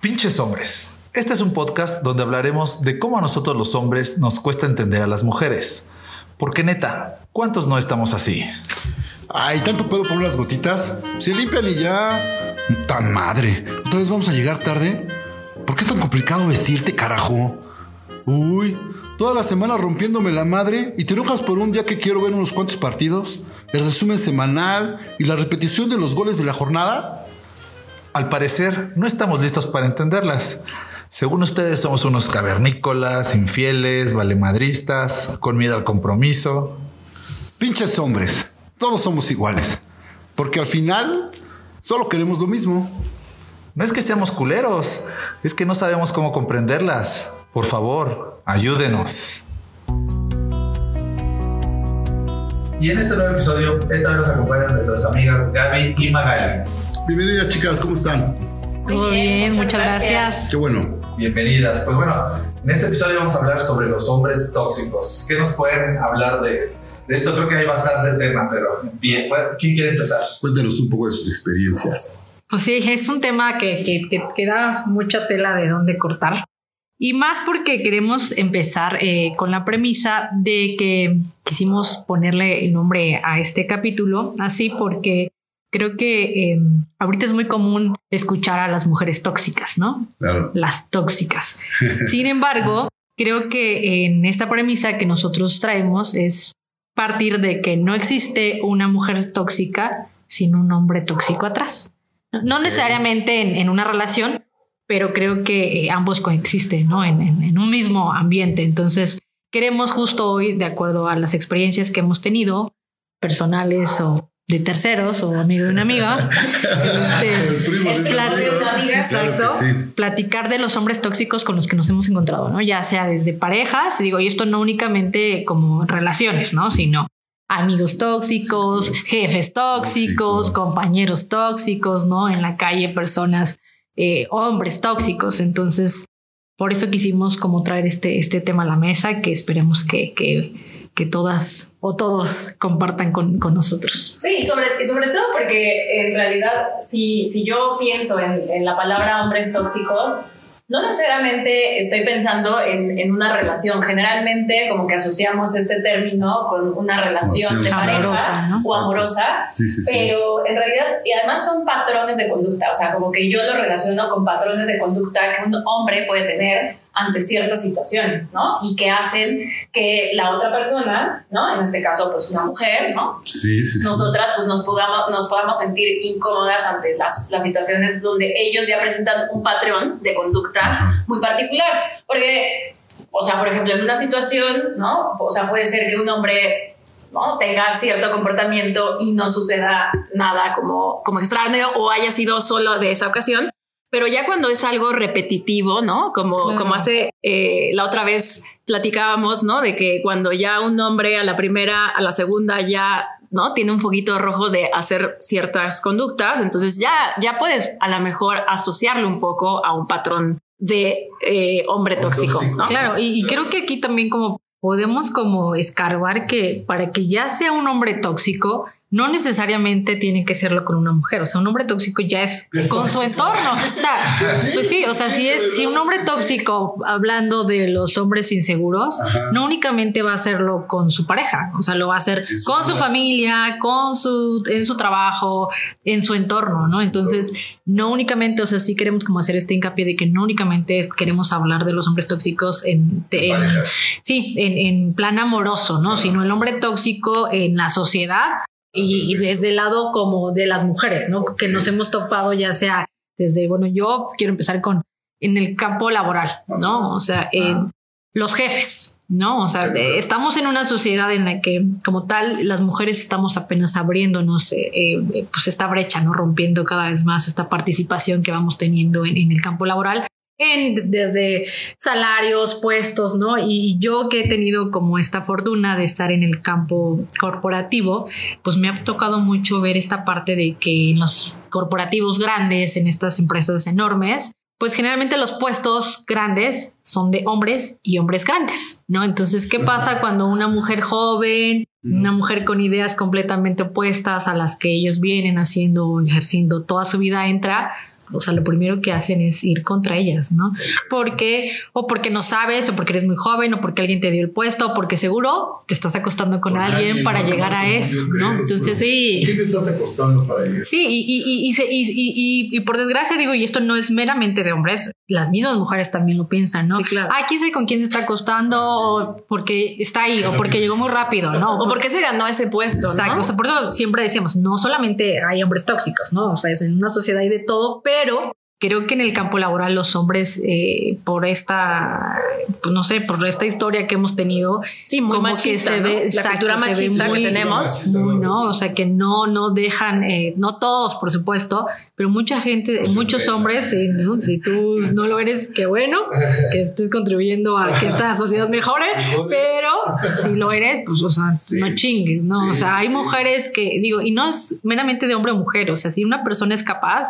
Pinches hombres. Este es un podcast donde hablaremos de cómo a nosotros los hombres nos cuesta entender a las mujeres. Porque neta, ¿cuántos no estamos así? Ay, tanto puedo poner las gotitas. Se limpian y ya. Tan madre. ¿Otra vez vamos a llegar tarde? ¿Por qué es tan complicado vestirte, carajo? Uy, toda la semana rompiéndome la madre y te enojas por un día que quiero ver unos cuantos partidos, el resumen semanal y la repetición de los goles de la jornada. Al parecer, no estamos listos para entenderlas. Según ustedes, somos unos cavernícolas, infieles, valemadristas, con miedo al compromiso. Pinches hombres, todos somos iguales. Porque al final, solo queremos lo mismo. No es que seamos culeros, es que no sabemos cómo comprenderlas. Por favor, ayúdenos. Y en este nuevo episodio, esta vez nos acompañan nuestras amigas Gaby y Magali. Bienvenidas, chicas, ¿cómo están? Todo bien, muchas gracias. Qué bueno. Bienvenidas. Pues bueno, en este episodio vamos a hablar sobre los hombres tóxicos. ¿Qué nos pueden hablar de, de esto? Creo que hay bastante tema, pero bien, ¿quién quiere empezar? Cuéntenos un poco de sus experiencias. Pues sí, es un tema que, que, que, que da mucha tela de dónde cortar. Y más porque queremos empezar eh, con la premisa de que quisimos ponerle el nombre a este capítulo, así porque creo que eh, ahorita es muy común escuchar a las mujeres tóxicas, ¿no? Claro. Las tóxicas. Sin embargo, creo que en esta premisa que nosotros traemos es partir de que no existe una mujer tóxica sin un hombre tóxico atrás. No necesariamente en, en una relación, pero creo que eh, ambos coexisten, ¿no? En, en, en, un mismo ambiente. Entonces, queremos justo hoy, de acuerdo a las experiencias que hemos tenido, personales o de terceros o amigo de una amiga, este, el de una amiga, exacto, claro sí. platicar de los hombres tóxicos con los que nos hemos encontrado, ¿no? Ya sea desde parejas, digo, y esto no únicamente como relaciones, ¿no? Sino amigos tóxicos, jefes tóxicos, tóxicos, compañeros tóxicos, ¿no? En la calle, personas eh, hombres tóxicos. Entonces, por eso quisimos como traer este, este tema a la mesa que esperemos que, que, que todas o todos compartan con, con, nosotros. Sí, sobre, sobre todo porque en realidad si, si yo pienso en, en la palabra hombres tóxicos, no necesariamente estoy pensando en, en, una relación. Generalmente como que asociamos este término con una relación de pareja amorosa, ¿no? o amorosa, sí, sí, sí. pero en realidad, y además son patrones de conducta, o sea, como que yo lo relaciono con patrones de conducta que un hombre puede tener ante ciertas situaciones, ¿no? Y que hacen que la otra persona, ¿no? En este caso, pues una mujer, ¿no? Sí, sí, sí. Nosotras, pues nos podamos, nos podamos sentir incómodas ante las, las situaciones donde ellos ya presentan un patrón de conducta muy particular. Porque, o sea, por ejemplo, en una situación, ¿no? O sea, puede ser que un hombre ¿no? tenga cierto comportamiento y no suceda nada como, como extraño o haya sido solo de esa ocasión. Pero ya cuando es algo repetitivo, ¿no? Como, claro. como hace eh, la otra vez platicábamos, ¿no? De que cuando ya un hombre a la primera, a la segunda ya, ¿no? Tiene un foguito rojo de hacer ciertas conductas, entonces ya, ya puedes a lo mejor asociarlo un poco a un patrón de eh, hombre tóxico, ¿no? Claro, y, y creo que aquí también como podemos como escarbar que para que ya sea un hombre tóxico, no necesariamente tiene que serlo con una mujer. O sea, un hombre tóxico ya es con su entorno. O sea, pues sí, o sea, si es si un hombre tóxico, hablando de los hombres inseguros, Ajá. no únicamente va a hacerlo con su pareja, o sea, lo va a hacer con su familia, con su, en su trabajo, en su entorno, ¿no? Entonces, no únicamente, o sea, sí queremos como hacer este hincapié de que no únicamente queremos hablar de los hombres tóxicos en, en sí, en, en, plan amoroso, ¿no? Ajá. Sino el hombre tóxico en la sociedad y, y desde el lado como de las mujeres, ¿no? Que nos hemos topado ya sea desde, bueno, yo quiero empezar con en el campo laboral, ¿no? O sea, en los jefes, ¿no? O sea, estamos en una sociedad en la que como tal las mujeres estamos apenas abriéndonos eh, eh, pues esta brecha, ¿no? Rompiendo cada vez más esta participación que vamos teniendo en, en el campo laboral en, desde salarios, puestos, ¿no? Y yo que he tenido como esta fortuna de estar en el campo corporativo, pues me ha tocado mucho ver esta parte de que en los corporativos grandes, en estas empresas enormes, pues generalmente los puestos grandes son de hombres y hombres grandes, ¿no? Entonces, ¿qué pasa cuando una mujer joven, una mujer con ideas completamente opuestas a las que ellos vienen haciendo o ejerciendo toda su vida entra? O sea, lo primero que hacen es ir contra ellas, ¿no? Porque, o porque no sabes, o porque eres muy joven, o porque alguien te dio el puesto, o porque seguro te estás acostando con, alguien, para llegar a eso, ¿no? Entonces, sí. ¿Qué te estás acostando para llegar? Sí, y, y, y, y, por desgracia digo, y esto no es meramente de hombres, las mismas mujeres también lo piensan, ¿no? Sí, claro. Ah, quién sabe con quién se está acostando, o porque está ahí, o porque llegó muy rápido, ¿no? O porque se ganó ese puesto, Exacto. O sea, por eso siempre decíamos, no solamente hay hombres tóxicos, ¿no? O sea, es en una sociedad hay de todo, pero creo que en el campo laboral los hombres eh, por esta pues no sé por esta historia que hemos tenido sí muy como machista, que se ve la cultura machista que tenemos. No o sea que no no dejan eh, no todos por supuesto pero mucha gente muchos hombres si tú no lo eres qué bueno que estés contribuyendo a que esta sociedad mejore pero si lo eres pues o sea no chingues no o sea hay mujeres que digo y no es meramente de hombre o mujer o sea si una persona es capaz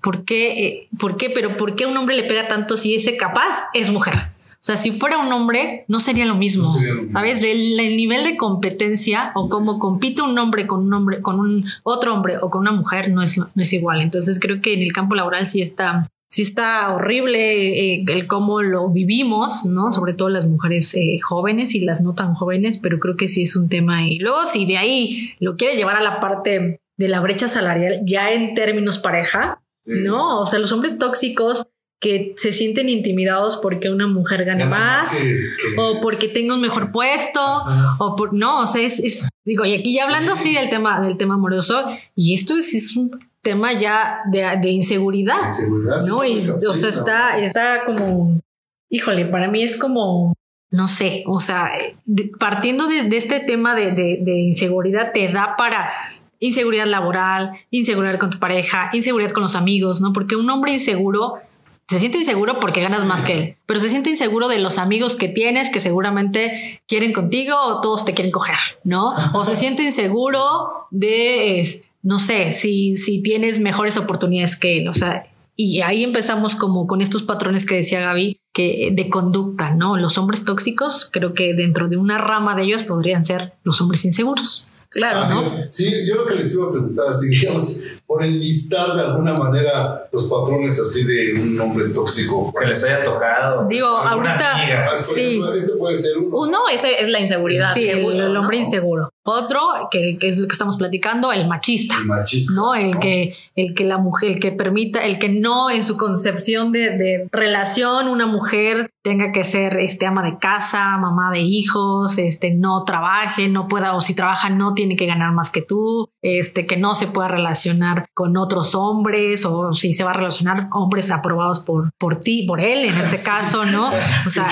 ¿Por qué? Eh, ¿Por qué? Pero ¿por qué un hombre le pega tanto si ese capaz es mujer? O sea, si fuera un hombre, no sería lo mismo. ¿Sabes? El, nivel de competencia o cómo compite un hombre con un hombre, con un otro hombre o con una mujer no es, no es igual. Entonces creo que en el campo laboral sí está, sí está horrible eh, el cómo lo vivimos, ¿no? Sobre todo las mujeres eh, jóvenes y las no tan jóvenes, pero creo que sí es un tema. Y luego, si de ahí lo quiere llevar a la parte de la brecha salarial, ya en términos pareja, ¿no? O sea, los hombres tóxicos que se sienten intimidados porque una mujer gane más, o porque tenga un mejor puesto o por no, o sea, es, digo, y aquí ya hablando sí, del tema del tema amoroso y esto es, un tema ya de, inseguridad, ¿no? Y, o sea, está está como híjole, para mí es como no sé, o sea, partiendo de, este tema de, de inseguridad te da para inseguridad laboral, inseguridad con tu pareja, inseguridad con los amigos, ¿no? Porque un hombre inseguro se siente inseguro porque ganas más que él, pero se siente inseguro de los amigos que tienes que seguramente quieren contigo o todos te quieren coger, ¿no? O se siente inseguro de, no sé, si, si tienes mejores oportunidades que él, o sea, y ahí empezamos como con estos patrones que decía Gaby, que de conducta, ¿no? Los hombres tóxicos, creo que dentro de una rama de ellos podrían ser los hombres inseguros. Claro, ah, ¿no? Sí, yo lo que les iba a preguntar, así digamos, por enlistar de alguna manera los patrones así de un hombre tóxico. Que les haya tocado. Digo, ahorita. Ah, sí. Este puede ser uno. Uno, ese es la inseguridad. Sí, el, hombre inseguro. Otro, que, es lo que estamos platicando, el machista. El machista. ¿no? El que, el que la mujer, el que permita, el que no en su concepción de, de relación, una mujer tenga que ser este ama de casa, mamá de hijos, este no trabaje, no pueda, o si trabaja, no tiene que ganar más que tú, este, que no se pueda relacionar con otros hombres, o si se va a relacionar hombres aprobados por, por ti, por él, en este caso, ¿no? O sea,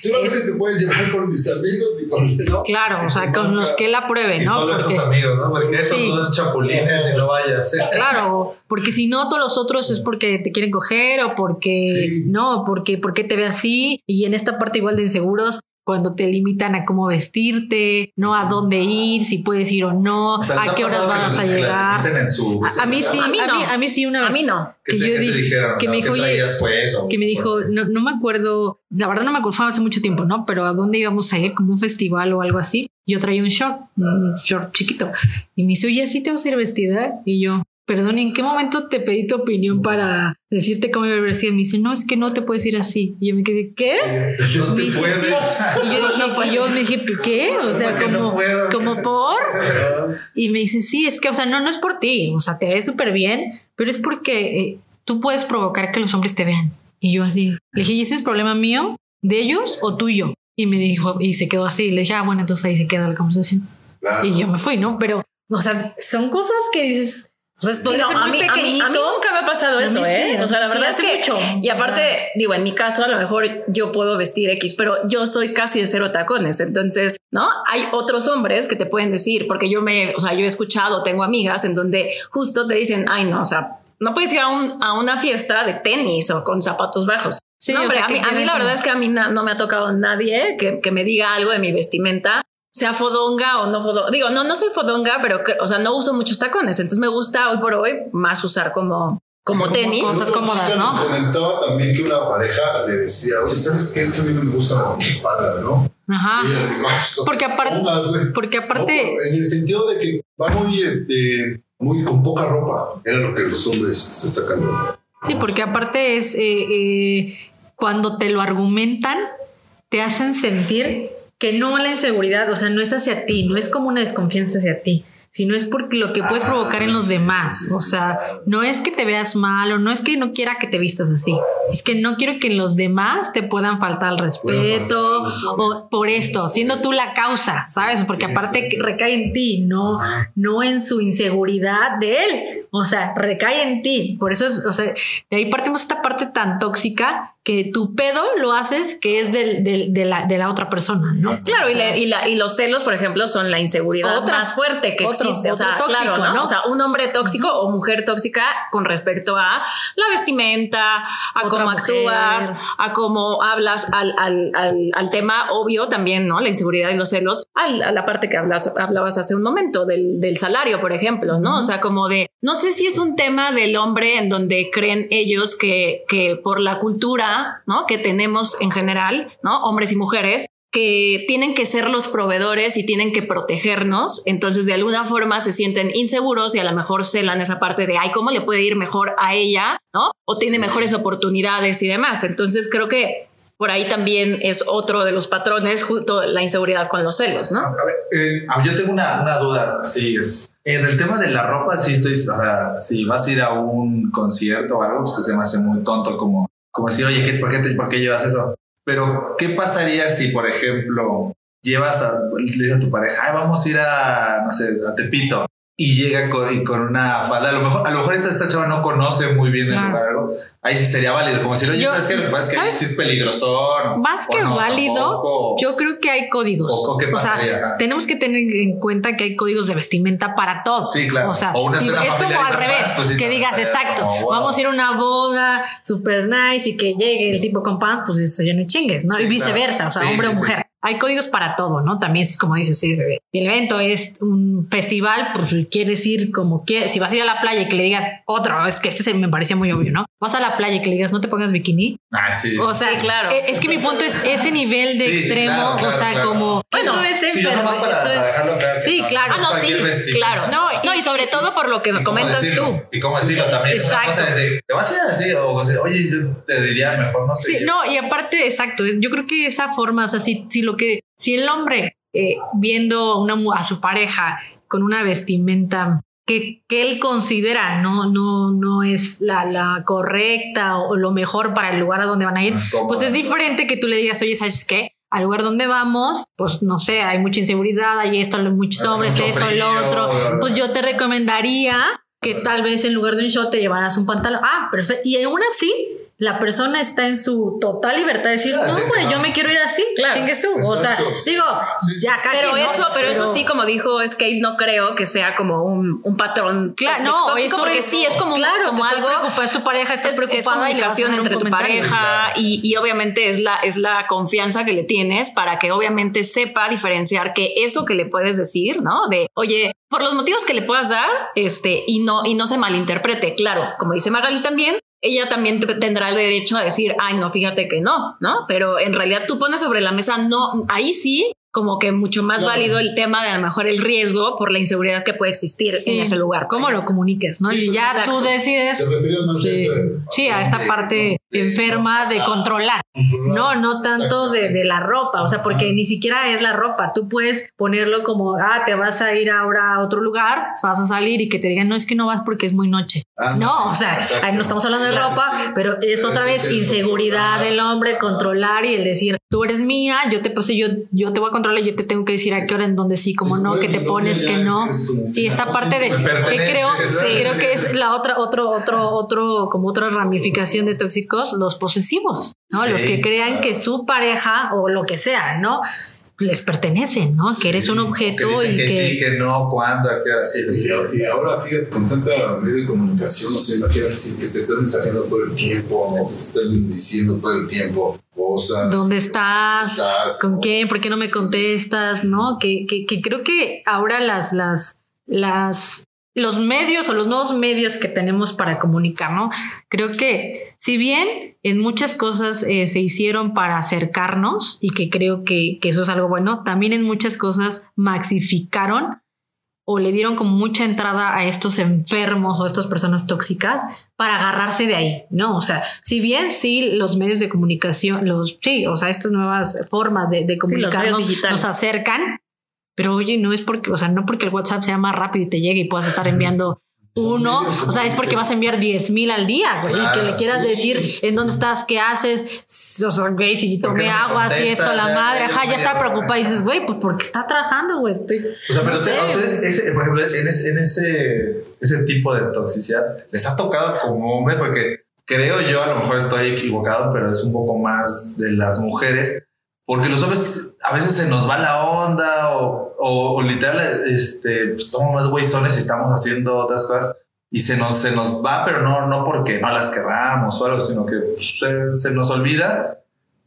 solamente te puedes llevar con mis amigos y con Claro, o sea, con los que él apruebe y Solo estos amigos, ¿no? Porque estos son chapulines y no vaya a ser. Claro, porque si no, todos los otros es porque te quieren coger o porque no, porque, porque te ve así. Y en esta parte igual de inseguros, cuando te limitan a cómo vestirte, no a dónde ir, si puedes ir o no, a qué horas vas a llegar. a, mí sí, a mí, no. a mí, sí una vez. A mí no. Que, yo dije, que me dijo, pues, que me dijo, no, no me acuerdo, la verdad no me acuerdo, fue hace mucho tiempo, ¿no? Pero a dónde íbamos a ir, como un festival o algo así. Yo traía un short, un short chiquito. Y me dice, oye, ¿así te vas a ir vestida? Y yo, perdón, ¿en qué momento te pedí tu opinión para decirte cómo me vestida? Me dice, no, es que no te puedes ir así. Y yo me quedé, ¿qué? No te puedes. Y yo dije, no, yo me dije, ¿qué? O sea, como, como por. Y me dice, sí, es que, o sea, no, no es por ti. O sea, te ves súper bien, pero es porque eh, tú puedes provocar que los hombres te vean. Y yo así, le dije, ¿y ese es problema mío, de ellos o tuyo? Y me dijo, y se quedó así. Le dije, ah, bueno, entonces ahí se queda la conversación. Y yo me fui, ¿no? Pero, o sea, son cosas que dices, ser a, mí, pequeñito. A mí, nunca me ha pasado eso, ¿eh? o sea, la verdad es que. Mucho. Y aparte, digo, en mi caso, a lo mejor yo puedo vestir X, pero yo soy casi de cero tacones. Entonces, ¿no? Hay otros hombres que te pueden decir, porque yo me, o sea, yo he escuchado, tengo amigas en donde justo te dicen, ay, no, o sea, no puedes ir a, un, a una fiesta de tenis o con zapatos bajos. Sí, no, hombre, a, mí, a mí, la verdad es que a mí no me ha tocado nadie que, que me diga algo de mi vestimenta sea fodonga o no fodonga. Digo, no, no soy fodonga, pero, o sea, no uso muchos tacones. Entonces me gusta hoy por hoy más usar como, como tenis. Cosas cómodas, ¿no? comentaba también que una pareja le decía, oye, ¿sabes qué? Es que a mí no me gustan las faldas, ¿no? Ajá. porque, aparte, porque aparte. en el sentido de que va muy, este, muy con poca ropa. Era lo que los hombres se sacan. Sí, porque aparte es eh, eh, cuando te lo argumentan, te hacen sentir que no la inseguridad, o sea, no es hacia ti, no es como una desconfianza hacia ti, sino es porque lo que puedes provocar en los demás. O sea, no es que te veas mal o no es que no quiera que te vistas así. Es que no quiero que en los demás te puedan faltar al respeto o por esto, siendo tú la causa, ¿sabes? Porque aparte recae en ti, no, no en su inseguridad de él. O sea, recae en ti. Por eso, o sea, de ahí partimos esta parte tan tóxica que tu pedo lo haces que es del, del, de, la, de la otra persona, ¿no? Claro, y, la, y, la, y, los celos, por ejemplo, son la inseguridad otra, más fuerte que otro, existe. O sea, tóxico, claro, ¿no? ¿no? O sea, un hombre tóxico o mujer tóxica con respecto a la vestimenta, a otra cómo mujer. actúas, a cómo hablas al, al, al, al, tema obvio también, ¿no? La inseguridad y los celos, a la parte que hablas, hablabas hace un momento, del, del salario, por ejemplo, ¿no? Uh -huh. O sea, como de, no sé si es un tema del hombre en donde creen ellos que, que por la cultura ¿no? que tenemos en general, ¿no? hombres y mujeres, que tienen que ser los proveedores y tienen que protegernos, entonces de alguna forma se sienten inseguros y a lo mejor celan esa parte de, ay, ¿cómo le puede ir mejor a ella? ¿No? O tiene mejores oportunidades y demás. Entonces creo que por ahí también es otro de los patrones, junto la inseguridad con los celos, ¿no? A ver, eh, yo tengo una, una duda, sí, es, en el tema de la ropa, sí estoy, o sea, si vas a ir a un concierto o algo, pues se me hace muy tonto como como decir, oye, ¿qué, por, qué te, ¿por qué llevas eso? Pero, ¿qué pasaría si, por ejemplo, llevas a, le dices a tu pareja, Ay, vamos a ir a, no sé, a Tepito? Y llega con, y con una falda. A lo mejor, a lo mejor esta, esta chava no conoce muy bien el lugar. ¿no? Ahí sí sería válido. Como si, oye, yo, ¿sabes qué? Lo que pasa es que ahí sí es peligroso. Más que no, válido, tampoco. yo creo que hay códigos. O, o, qué o sea, tenemos que tener en cuenta que hay códigos de vestimenta para todo. Sí, claro. O sea, o una si, es como al revés. Más, pues, que digas, exacto, como, wow. vamos a ir a una boda super nice y que llegue el tipo con pants, pues eso ya no chingues, ¿no? Sí, y viceversa, claro. o sea, Sí, hombre sí, o mujer. Hay códigos para todo, ¿no? También es como dices, si el evento es un festival, pues quieres ir como que, si vas a ir a la playa y que le digas otro, es que este se me parecía muy obvio, ¿no? Vas a la playa y que le digas no te pongas bikini. Ah, sí. O sea, sí, claro. Es, es, que mi punto es ese nivel de sí, extremo, claro, claro, o sea, claro. como Bueno, eso es Sí, enfermo, para, eso es claro. Sí, no, claro. Ah, no, sí, claro. No, No, y sobre todo por lo que comentas decirlo? tú. Y cómo decirlo también. Exacto. Una cosa es de, te vas a ir así, o, o sea, oye, yo te diría mejor no sé. Sí, no, y aparte, exacto, yo creo que esa forma, o sea, si, si lo que, si el hombre eh, viendo una, a su pareja con una vestimenta que, que, él considera no, no, no es la, la, correcta o lo mejor para el lugar a donde van a ir, pues es diferente que tú le digas, oye, ¿sabes qué? Al lugar donde vamos, pues no sé, hay mucha inseguridad, hay esto, muchos hombres, esto, frío, lo otro. Pues yo te recomendaría que tal vez en lugar de un short te llevaras un pantalón. Ah, pero y aún así, la persona está en su total libertad de decir, claro, no, güey, yo me quiero ir así, claro. sin Jesús. O sea, digo, sí, ya sí, pero eso, ¿no? pero, pero, eso sí, como dijo Skate, no creo que sea como un, un patrón. Claro, no, eso porque es, sí es como, claro, como algo. preocupada, es tu pareja, estás es, preocupada es comunicación entre tu pareja y, y, obviamente es la, es la confianza que le tienes para que obviamente sepa diferenciar que eso que le puedes decir, ¿no? De, oye, por los motivos que le puedas dar, este, y no, y no se malinterprete. Claro, como dice Magali también, ella también tendrá el derecho a decir, ay, no, fíjate que no, ¿no? Pero en realidad tú pones sobre la mesa, no, ahí sí, como que mucho más claro. válido el tema de a lo mejor el riesgo por la inseguridad que puede existir sí. en ese lugar. ¿Cómo lo comuniques? ¿no? Sí, y ya exacto. tú decides. Se más sí, eso, sí, a esta parte enferma de controlar. No, no tanto de, de, la ropa, o sea, porque ni siquiera es la ropa. Tú puedes ponerlo como, ah, te vas a ir ahora a otro lugar, vas a salir y que te digan, no, es que no vas porque es muy noche. Ah, no, o sea, no estamos hablando de ropa, pero es otra vez inseguridad del hombre, controlar y el decir, tú eres mía, yo te, pues, yo, yo te voy a controlar, yo te tengo que decir a qué hora, en dónde sí, como sí, no, que te pones, que no. Sí, esta parte de que creo, creo que es la otra, otro, otro, otro, como otra ramificación de los posesivos, ¿no? Sí, los que crean claro. que su pareja o lo que sea, ¿no? les pertenecen, ¿no? Sí, que eres un objeto que y que, que, sí, que no, cuándo, a qué hora sí. sí, sí. Y ahora, fíjate, con tanta red de comunicación, no sé, imagínate que te están mensajeando todo el tiempo, o que te están diciendo todo el tiempo cosas. ¿Dónde estás? estás ¿Con quién? ¿Por qué no me contestas? ¿No? Que, que, que creo que ahora las, las, las los medios o los nuevos medios que tenemos para comunicar, ¿no? Creo que si bien en muchas cosas eh, se hicieron para acercarnos y que creo que, que, eso es algo bueno, también en muchas cosas maxificaron o le dieron como mucha entrada a estos enfermos o a estas personas tóxicas para agarrarse de ahí, ¿no? O sea, si bien sí los medios de comunicación, los, sí, o sea, estas nuevas formas de, de comunicarnos digitales. nos acercan, pero oye, no es porque, o sea, no porque el WhatsApp sea más rápido y te llegue y puedas estar enviando uno, o sea, es porque vas a enviar 10 mil al día, güey, y que le quieras sí. decir en dónde estás, qué haces, o sea, güey, si ¿Por qué tomé no agua, si esto, la Ya, madre, ajá, ya está preocupada y dices, güey, pues porque está trabajando, güey, estoy... O sea, pero no usted- a ustedes, ese, por ejemplo, en, ese, en ese, ese tipo de toxicidad, les ha tocado como hombre, porque creo yo, a lo mejor estoy equivocado, pero es un poco más de las mujeres, porque los hombres a veces se nos va la onda o, o, o literal, este, pues somos más güeyzones y estamos haciendo otras cosas y se nos, se nos va, pero no, no porque no las querramos o algo, sino que pues, se, se nos olvida.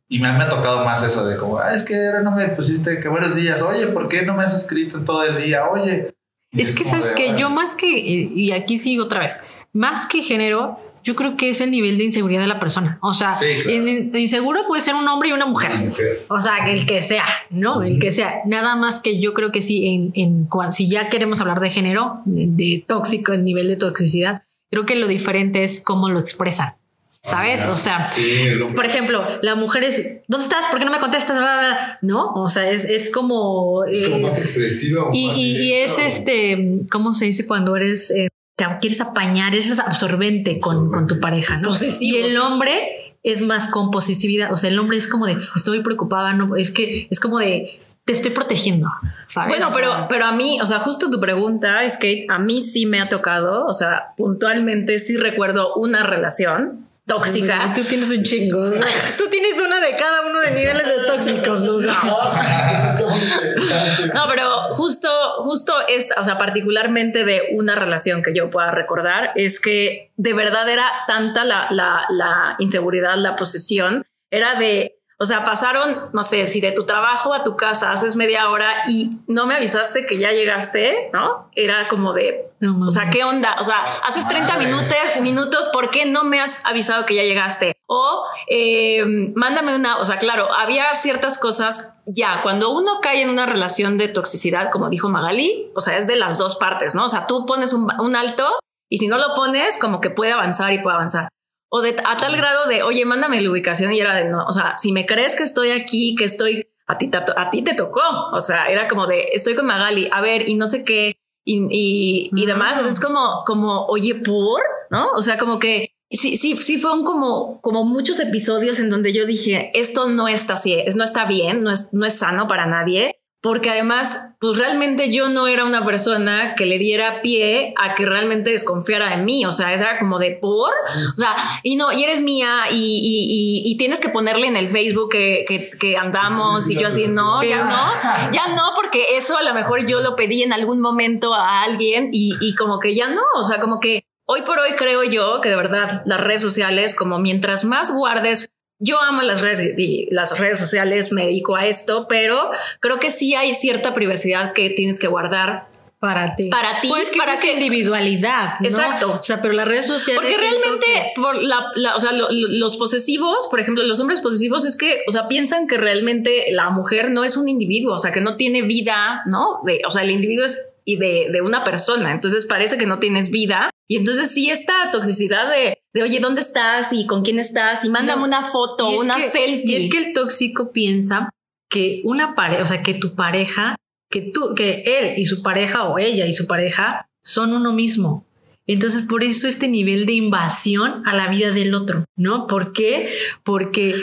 Y me, me ha tocado más eso de como, ah, es que ahora no me pusiste que buenos días, oye, ¿por qué no me has escrito todo el día? Oye. Y Es que sabes de, que bueno, yo más que, y y aquí sigo otra vez, más que género, yo creo que es el nivel de inseguridad de la persona. O sea, Sí, claro. in- inseguro puede ser un hombre y una mujer. mujer. O sea, que el que sea, ¿no? El que sea. Nada más que yo creo que sí, en, en si ya queremos hablar de género, de, tóxico, el nivel de toxicidad, creo que lo diferente es cómo lo expresan. ¿Sabes? O sea, Sí, por ejemplo, la mujer es, ¿dónde estás? ¿Por qué no me contestas? Bla, bla, bla. ¿No? O sea, es, es como... Es como eh, más expresiva. y, y- y es este, ¿cómo se dice cuando eres, eh, te quieres apañar, eres absorbente con, con tu pareja, ¿no? Posesivo, y el hombre es más con posesividad, o sea, el hombre es como de, estoy preocupada, no, es que es como de, te estoy protegiendo, ¿sabes? Bueno, pero, pero a mí, o sea, justo tu pregunta es que a mí sí me ha tocado, o sea, puntualmente sí recuerdo una relación tóxica. Tú tienes un chingo, o sea, tú tienes una de cada uno de niveles de tóxicos, o sea. Eso está muy interesante. No, pero justo, justo es, o sea, particularmente de una relación que yo pueda recordar, es que de verdad era tanta la, la, la inseguridad, la posesión, era de, o sea, pasaron, no sé, si de tu trabajo a tu casa haces media hora y no me avisaste que ya llegaste, ¿no? Era como de, No o sea, ¿qué onda? O sea, haces 30 Madres. minutos, minutos, ¿por qué no me has avisado que ya llegaste? O eh, mándame una, o sea, claro, había ciertas cosas ya, cuando uno cae en una relación de toxicidad, como dijo Magali, o sea, es de las dos partes, ¿no? O sea, tú pones un, un alto y si no lo pones, como que puede avanzar y puede avanzar. O de, a tal grado de, oye, mándame la ubicación y era de, no, o sea, si me crees que estoy aquí, que estoy, a ti, te- a ti te tocó, o sea, era como de, estoy con Magali, a ver, y no sé qué, y, y, y Ah. demás, es como, como, oye, por, ¿no? O sea, como que sí, sí, sí fueron como, como muchos episodios en donde yo dije, esto no está así, no está bien, no es, no es sano para nadie. Porque además, pues realmente yo no era una persona que le diera pie a que realmente desconfiara de mí. O sea, era como de por. O sea, y no, y eres mía y, y- y- y tienes que ponerle en el Facebook que, que- que andamos. Y yo así, no, ya no, ya no, porque eso a lo mejor yo lo pedí en algún momento a alguien y, y como que ya no. O sea, como que hoy por hoy creo yo que de verdad las redes sociales, como mientras más guardes yo amo las redes y las redes sociales, me dedico a esto, pero creo que sí hay cierta privacidad que tienes que guardar. Para ti. Para ti, Pues que para que- individualidad. ¿no? Exacto. O sea, pero las redes sociales. Porque realmente, que- por la, la- o sea, lo- lo- los posesivos, por ejemplo, los hombres posesivos es que, o sea, piensan que realmente la mujer no es un individuo, o sea, que no tiene vida, ¿no? De- o sea, el individuo es y de, de una persona, entonces parece que no tienes vida. Y entonces sí esta toxicidad de, de oye, ¿dónde estás? ¿Y con quién estás? Y mándame No. una foto, una que- selfie. Y es que el tóxico piensa que una pareja, o sea, que tu pareja, que tú, que él y su pareja o ella y su pareja son uno mismo. Entonces, por eso este nivel de invasión a la vida del otro, ¿no? ¿Por qué? Porque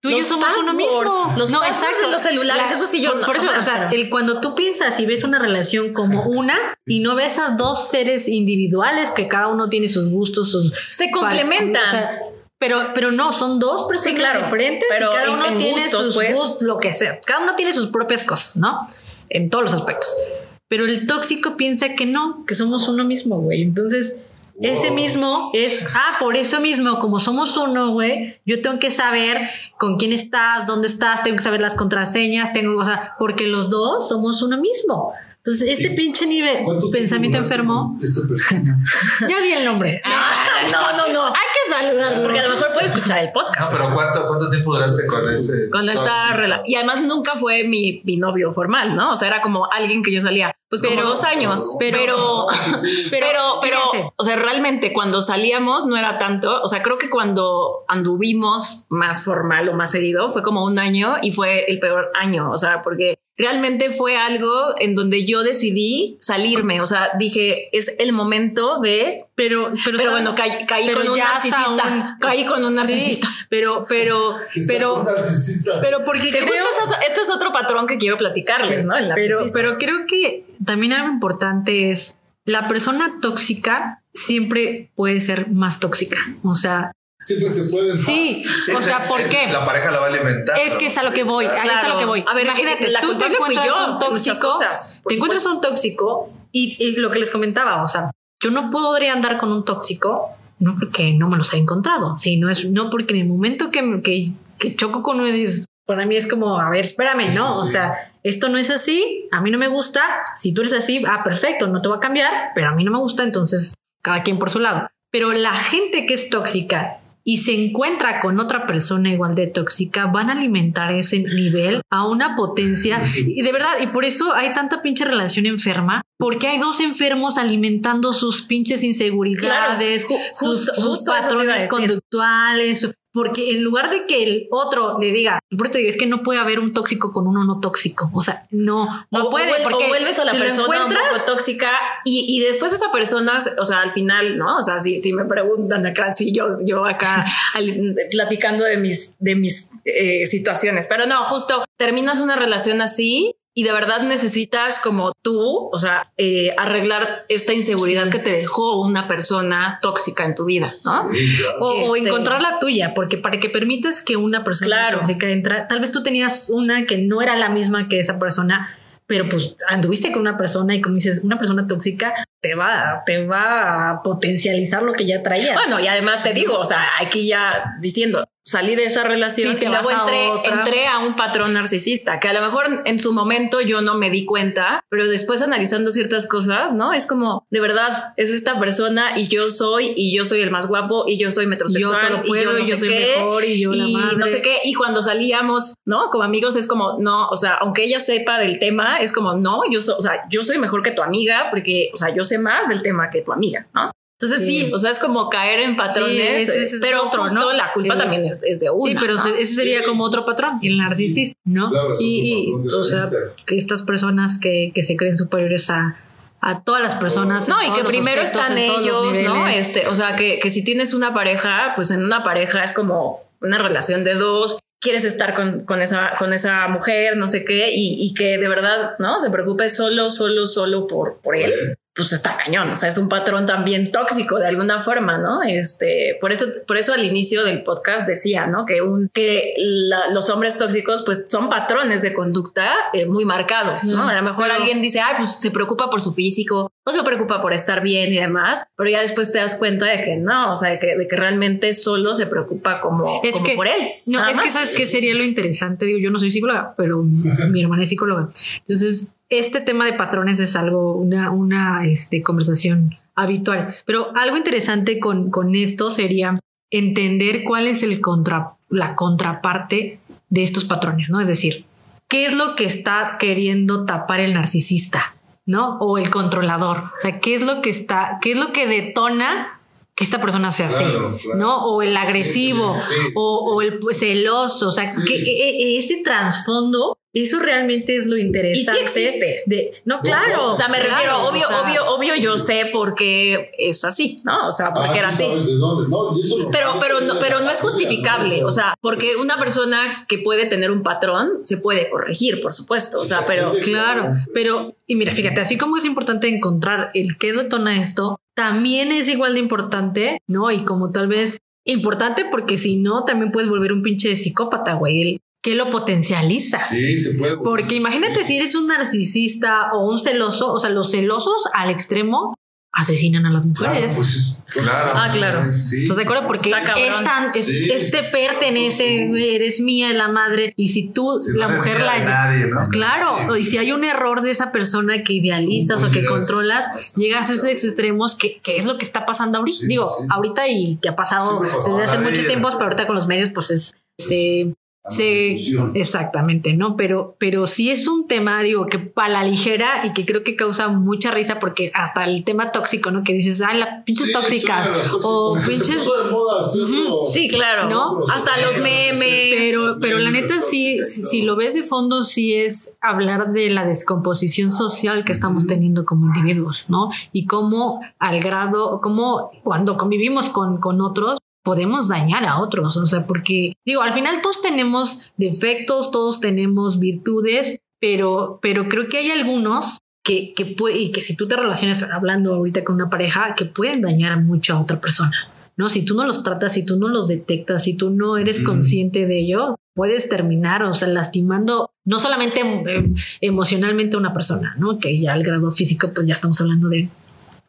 tú y yo somos uno mismo. los passwords de los celulares, eso sí yo por, no, por eso, o sea, el, cuando tú piensas y ves una relación como una y no ves a dos seres individuales que cada uno tiene sus gustos, sus Se complementan. o sea, pero, pero no, son dos personas claro, diferentes pero y cada en- uno en tiene gustos, sus pues. gustos, lo que sea. Cada uno tiene sus propias cosas, ¿no? En todos los aspectos. Pero el tóxico piensa que no, que somos uno mismo, güey. Entonces, ese mismo es, ah, por eso mismo, como somos uno, güey, yo tengo que saber con quién estás, dónde estás, tengo que saber las contraseñas, tengo, o sea, porque los dos somos uno mismo. Entonces, este pinche nivel, ¿Cuánto tiempo pensamiento enfermo, con Esta persona. ya di el nombre. no, no, no. Hay que saludarlo. Porque a lo mejor puede escuchar el No, podcast. pero ¿cuánto, ¿cuánto tiempo duraste con ese? Estaba rela- y además nunca fue mi, mi novio formal, ¿no? O sea, era como alguien que yo salía. Pues como Pero- dos años, pero- pero, pero, o sea, realmente cuando salíamos no era tanto, o sea, creo que cuando anduvimos más formal o más seguido fue como un año y fue el peor año, o sea, porque realmente fue algo en donde yo decidí salirme, o sea, dije, es el momento de, Pero, pero, pero ¿sabes? bueno, caí, caí Pero con un narcisista, un- caí con un Sí, narcisista. pero, pero, pero, pero porque Que creo, justo es- este es otro patrón que quiero platicarles, ¿no? El pero, pero creo que también algo importante es la persona tóxica siempre puede ser más tóxica. O sea, Siempre se puede. sí, o sea, ¿por qué? La pareja la va a alimentar. Es que es a lo que voy, ahí es a lo que voy. A ver, Imagínate, la tú te encuentras yo un tóxico, cosas, te encuentras un tóxico y, y lo que les comentaba, o sea, yo no podría andar con un tóxico, no porque no me los he encontrado, sino es no porque en el momento que, me- que, que choco con uno, es- para mí es como, a ver, espérame, Sí, ¿no? sí, o sí. sea, esto no es así, a mí no me gusta, si tú eres así, ah, perfecto, no te va a cambiar, pero a mí no me gusta, entonces cada quien por su lado. Pero la gente que es tóxica y se encuentra con otra persona igual de tóxica, van a alimentar ese nivel a una potencia. Y de verdad, y por eso hay tanta pinche relación enferma, porque hay dos enfermos alimentando sus pinches inseguridades, Claro, sus, justo patrones conductuales. su- Porque en lugar de que el otro le diga, por eso digo, es que no puede haber un tóxico con uno no tóxico. O sea, no, no o, puede. o porque o vuelves a la si persona un poco tóxica y, y después esa persona, o sea, al final, ¿no? O sea, si, si me preguntan acá, si yo, yo acá al- platicando de mis, de mis eh, situaciones, pero no, justo terminas una relación así y de verdad necesitas como tú, o sea, eh, arreglar esta inseguridad que te dejó una persona tóxica en tu vida, ¿no? O, o Este- encontrar la tuya, porque para que permitas que una persona Claro. tóxica entra, tal vez tú tenías una que no era la misma que esa persona, pero pues anduviste con una persona y como dices, una persona tóxica te va, te va a potencializar lo que ya traías. Bueno, y además te digo, o sea, aquí ya diciendo, salí de esa relación Sí, te y luego vas a entré, otra. entré a un patrón narcisista, que a lo mejor en su momento yo no me di cuenta, pero después analizando ciertas cosas, ¿no? Es como, de verdad, es esta persona y yo soy, y yo soy el más guapo, y yo soy yo metrosexual, todo lo puedo, y yo, no y yo sé soy qué, mejor, y yo la y madre. no sé qué, y cuando salíamos, ¿no? Como amigos es como, no, o sea, aunque ella sepa del tema, es como, no, yo soy, o sea, yo soy mejor que tu amiga, porque, o sea, yo sé más del tema que tu amiga, ¿no? Entonces sí, Sí. o sea, es como caer en patrones, ese es pero otro, justo ¿no? la culpa también es, es de uno. Sí, pero ese sería Sí. como otro patrón, el narcisista, ¿no? Claro, y, y, o sea, que estas personas que, que se creen superiores a, a todas las personas. No, y que primero aspectos, están ellos, ¿no? Este, o sea, que, que si tienes una pareja, pues en una pareja es como una relación de dos, quieres estar con, con esa, con esa mujer, no sé qué, y, y que de verdad, ¿no? Se preocupe solo, solo, solo por, por él. Pues está cañón, o sea, es un patrón también tóxico de alguna forma, ¿no? Este, por eso, por eso al inicio del podcast decía, ¿no? Que un, que la- los hombres tóxicos, pues son patrones de conducta eh, muy marcados, ¿no? A lo mejor pero- alguien dice, ay, pues se preocupa por su físico, o se preocupa por estar bien y demás, pero ya después te das cuenta de que no, o sea, de que, de que realmente solo se preocupa como, Es como que- por él. No, es que sabes qué sería lo interesante. Digo, yo no soy psicóloga, pero mi hermana es psicóloga. Entonces, este tema de patrones es algo, una, una este, conversación habitual. Pero algo interesante con, con esto sería entender cuál es el contra, la contraparte de estos patrones, ¿no? Es decir, ¿qué es lo que está queriendo tapar el narcisista? ¿No? O el controlador. O sea, ¿qué es lo que está, qué es lo que detona que esta persona sea así? Claro, claro. ¿No? O el agresivo, Sí, sí, sí, o, o el celoso. O sea, Sí. que e- e- ese trasfondo, eso realmente es lo interesante. existe. De, no, claro. O sea, me claro, refiero, obvio, o sea, obvio, obvio, yo sé por qué es así, ¿no? O sea, porque Ah, era así. Y Pero, pero, no, pero no es ¿no? justificable, o sea, porque una persona que puede tener un patrón se puede corregir, por supuesto, o sea, pero Claro, pero, y mira, fíjate, así como es importante encontrar el qué detona esto, también es igual de importante, ¿no? Y como tal vez importante porque si no, también puedes volver un pinche psicópata, güey, el que lo potencializa. Sí, se puede. Porque imagínate si eres un narcisista o un celoso, o sea, los celosos al extremo asesinan a las Claro, mujeres. pues es- Claro. Ah, claro. Sí. ¿Estás de acuerdo? Porque es tan, es- Sí, este pertenece, eres mía, es la madre. Y si tú, Si la mujer la... de nadie, ¿no? Claro, y si hay un error de esa persona que idealizas o que controlas, llegas a esos extremos que, que es lo que está pasando ahorita. Digo, sí. ahorita y que ha pasado desde hace muchos tiempos, pero ahorita con los medios, pues es, se, Sí, exactamente, ¿no? Pero, pero sí es un tema, digo, que para la ligera y que creo que causa mucha risa porque hasta el tema tóxico, ¿no? Que dices, ah, las pinches Sí, tóxicas las o pinches... de moda. Sí, claro. ¿No? Hasta los memes. Pero, pero la neta sí, tóxica si lo ves de fondo, sí es hablar de la descomposición social que estamos teniendo como individuos, ¿no? Y cómo al grado, cómo cuando convivimos con, con otros, podemos dañar a otros, o sea, porque digo, al final todos tenemos defectos, todos tenemos virtudes, pero, pero creo que hay algunos que, que puede, y que si tú te relacionas hablando ahorita con una pareja, que pueden dañar mucho a otra persona. ¿no? Si tú no los tratas, si tú no los detectas, si tú no eres consciente de ello, puedes terminar, o sea, lastimando no solamente eh, emocionalmente a una persona, ¿no? Que ya al grado físico, pues ya estamos hablando de,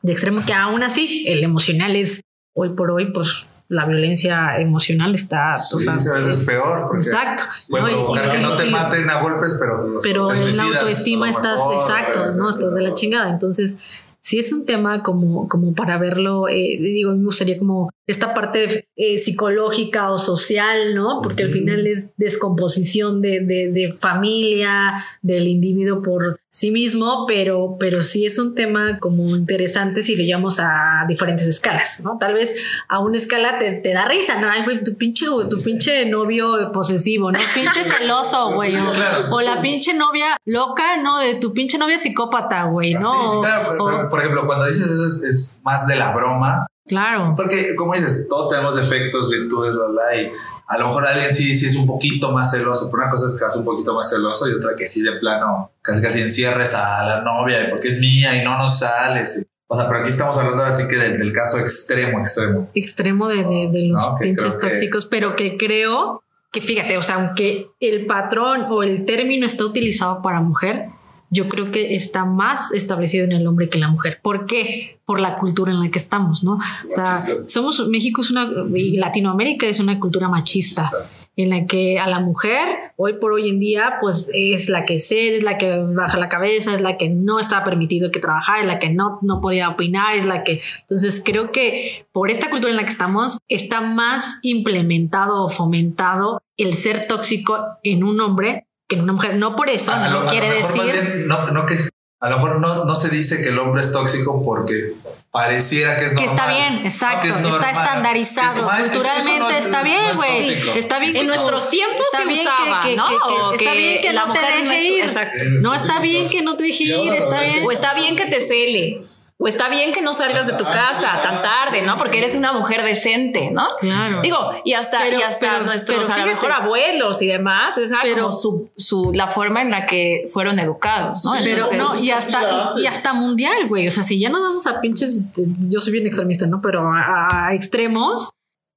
de extremo, que aún así el emocional es hoy por hoy, pues la violencia emocional está, o sea, a veces es peor. Porque exacto. Puede ¿no? Y- provocar y- que no te y- maten a golpes, pero, pero te en la autoestima estás mejor, exacto, eh, ¿no? Estás de la chingada. Entonces, sí es un tema como, como para verlo, eh, digo, me gustaría como esta parte eh, psicológica o social, ¿no? Porque al final es descomposición de, de, de familia, del individuo por sí mismo, pero, pero sí es un tema como interesante si lo llevamos a diferentes escalas, ¿no? Tal vez a una escala te, te da risa, ¿no? Ay, güey, tu pinche, tu pinche novio posesivo, ¿no? Pinche celoso, güey. o- claro, sí, o la sí. pinche novia loca, ¿no? De tu pinche novia psicópata, güey, Sí, ¿no? sí, claro, pero- O- pero, por ejemplo, cuando dices eso es, es más de la broma, claro. porque como dices, todos tenemos defectos, virtudes, bla, bla, y a lo mejor alguien sí, sí es un poquito más celoso, pero una cosa es que seas un poquito más celoso y otra que sí de plano casi casi encierres a la novia porque es mía y no nos sales. O sea, pero aquí estamos hablando ahora sí que del, del caso extremo, extremo. extremo de, de- de los No, pinches que- tóxicos, pero que creo que fíjate, o sea, aunque el patrón o el término está utilizado para mujer, yo creo que está más establecido en el hombre que en la mujer. ¿Por qué? Por la cultura en la que estamos, ¿no? O sea, Machista. somos, México es una, y Latinoamérica es una cultura machista. en la que a la mujer hoy por hoy en día pues es la que cede, es la que baja la cabeza, es la que no está permitido que trabajar, es la que no, no podía opinar, es la que... Entonces creo que por esta cultura en la que estamos está más implementado o fomentado el ser tóxico en un hombre que en una mujer. No por eso, A- lo- no quiere lo más decir... bien, no, no que a lo mejor no, no se dice que el hombre es tóxico porque pareciera que es Que normal. está bien, exacto, que es está normal. estandarizado, Es como, "Ay, eso culturalmente no es- está bien, güey. tóxico". está bien que En nuestros tiempos está se bien usaba, que, que- ¿no? que- que- está que bien que la no te mujer no deje ir. exacto. No está bien que no te deje ir, está bien. O está bien que te cele. O está bien que no salgas de tu casa tan tarde, ¿no? Porque eres una mujer decente, ¿no? Claro. Digo, y hasta, Pero- y hasta pero- nuestros, pero a lo fíjate. mejor abuelos y demás, esa Pero- como su, su, la forma en la que fueron educados, ¿no? Sí, Pero Entonces, no, y hasta, y, hasta mundial, güey. O sea, si ya nos vamos a pinches, yo soy bien extremista, ¿no? Pero a, a extremos,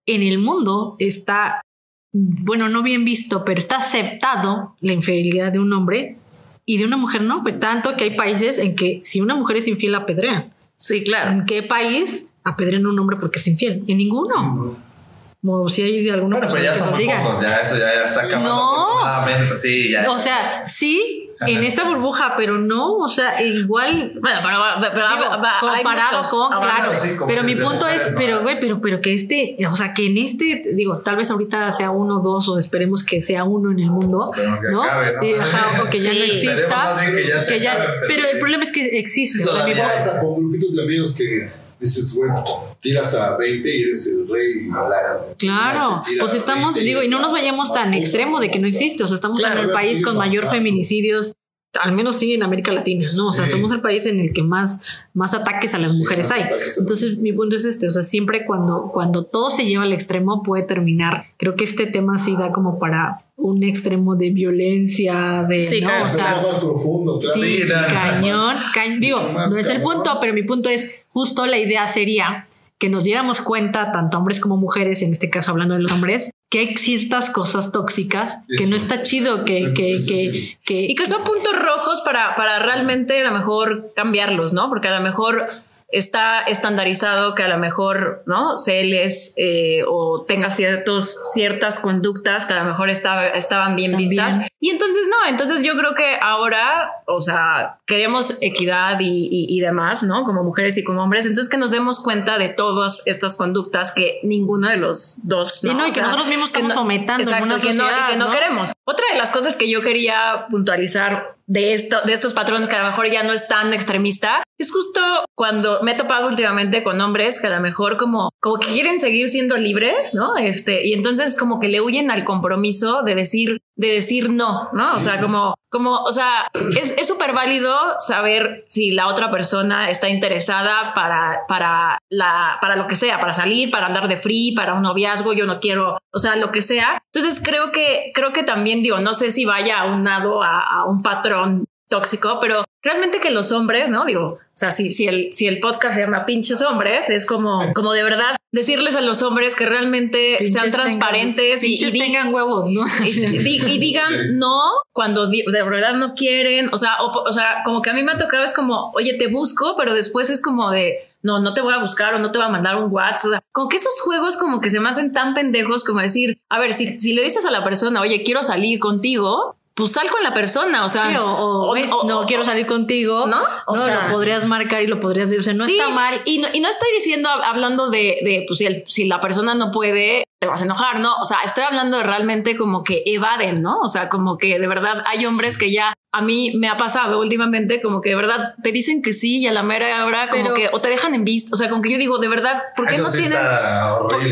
en el mundo está, bueno, no bien visto, pero está aceptado la infidelidad de un hombre y de una mujer no. Pues tanto que hay países en que si una mujer es infiel, la apedrean. Sí, claro. ¿En qué país apedrean a un hombre porque es infiel? En ninguno. O si hay de alguno, Bueno, pues, pero ya son muy pocos, ya eso ya, ya está acabando. No. pues sí, ya. O sea, sí, en esta burbuja, pero no, o sea, igual Bueno, pero, va- pero Digo, va- va- hay comparado muchos con, claro. Sí, pero mi punto es, ¿no? pero güey, pero, pero que este, o sea, que en este, digo, tal vez ahorita sea uno, dos, o esperemos que sea uno en el mundo, Esperemos que ¿no? acabe, ¿no? Y, ajá, o que ya Sí, no exista. que ya que ya- acabe, pero sí. el problema es que existe. Sí, o sea, mi- con grupitos de amigos que dices, bueno, tiras a 20 y eres el rey. y la- Claro, tira pues a estamos, 20 digo, y no nos vayamos tan pura, extremo de que no o sea, existe, o sea, estamos Claro, en el país sí, con mayor feminicidios, al menos sí en América Latina, ¿no? O sea, Sí. somos el país en el que más, más ataques a las Sí, mujeres hay. Entonces, mi punto es este, o sea, siempre cuando, cuando todo se lleva al extremo puede terminar. Creo que este tema sí da como para un extremo de violencia, de, Sí, ¿no? claro, o sea, más profundo, claro. Sí, Sí, claro. cañón, cañón. Digo, no es el punto, pero mi punto es justo la idea sería que nos diéramos cuenta, tanto hombres como mujeres, en este caso hablando de los hombres, que ciertas cosas tóxicas que no está chido que, Eso, que, eso que, sí. que- Y que son puntos rojos para, para realmente a lo mejor cambiarlos, ¿no? Porque a lo mejor está estandarizado que a lo mejor, ¿no? Celes eh, o tenga ciertos, ciertas conductas que a lo mejor estaba- estaban bien Están vistas. bien. Y entonces no, entonces yo creo que ahora, o sea, queremos equidad y, y- y demás, ¿no? Como mujeres y como hombres, entonces que nos demos cuenta de todas estas conductas que ninguno de los dos... Y no, y que sea, nosotros mismos estamos fomentando en una que no- y sociedad, que no ¿no? queremos. Otra de las cosas que yo quería puntualizar de esto, de estos patrones que a lo mejor ya no es tan extremista, es justo cuando me he topado últimamente con hombres que a lo mejor como, como que quieren seguir siendo libres, ¿no? Este, y entonces como que le huyen al compromiso de decir, de decir no, ¿no? O sea, como, como, o sea, es es súper válido saber si la otra persona está interesada para, para la, para lo que sea, para salir, para andar de free, para un noviazgo, yo no quiero, o sea, lo que sea. Entonces creo que, creo que también digo, no sé si vaya aunado a, a un patrón tóxico, pero realmente que los hombres, ¿no? Digo, o sea, si, si, el, si el podcast se llama pinches hombres, es como, como de verdad decirles a los hombres que realmente Pinches sean tengan- transparentes y, y tengan huevos, ¿no? y, di- y digan no cuando de verdad no quieren. O sea, o, o sea, como que a mí me ha tocado es como, oye, te busco, pero después es como de no, no te voy a buscar o no te voy a mandar un WhatsApp. O sea, como que esos juegos como que se me hacen tan pendejos como decir, a ver, si, si le dices a la persona, oye, quiero salir contigo, pues sal con la persona. O sea, Sí, o, o, o- ves, o- no quiero salir contigo, ¿No? O no, sea- lo podrías marcar y lo podrías decir, o sea, no Sí, está mal. Y no, y no estoy diciendo, hab- hablando de, de, pues si, el- si la persona no puede, te vas a enojar, ¿no? O sea, estoy hablando de realmente como que evaden, ¿no? O sea, como que de verdad hay hombres que ya a mí me ha pasado últimamente, como que de verdad te dicen que sí y a la mera hora como Pero- que o te dejan en visto, o sea, como que yo digo, de verdad, ¿por qué no sí tienen...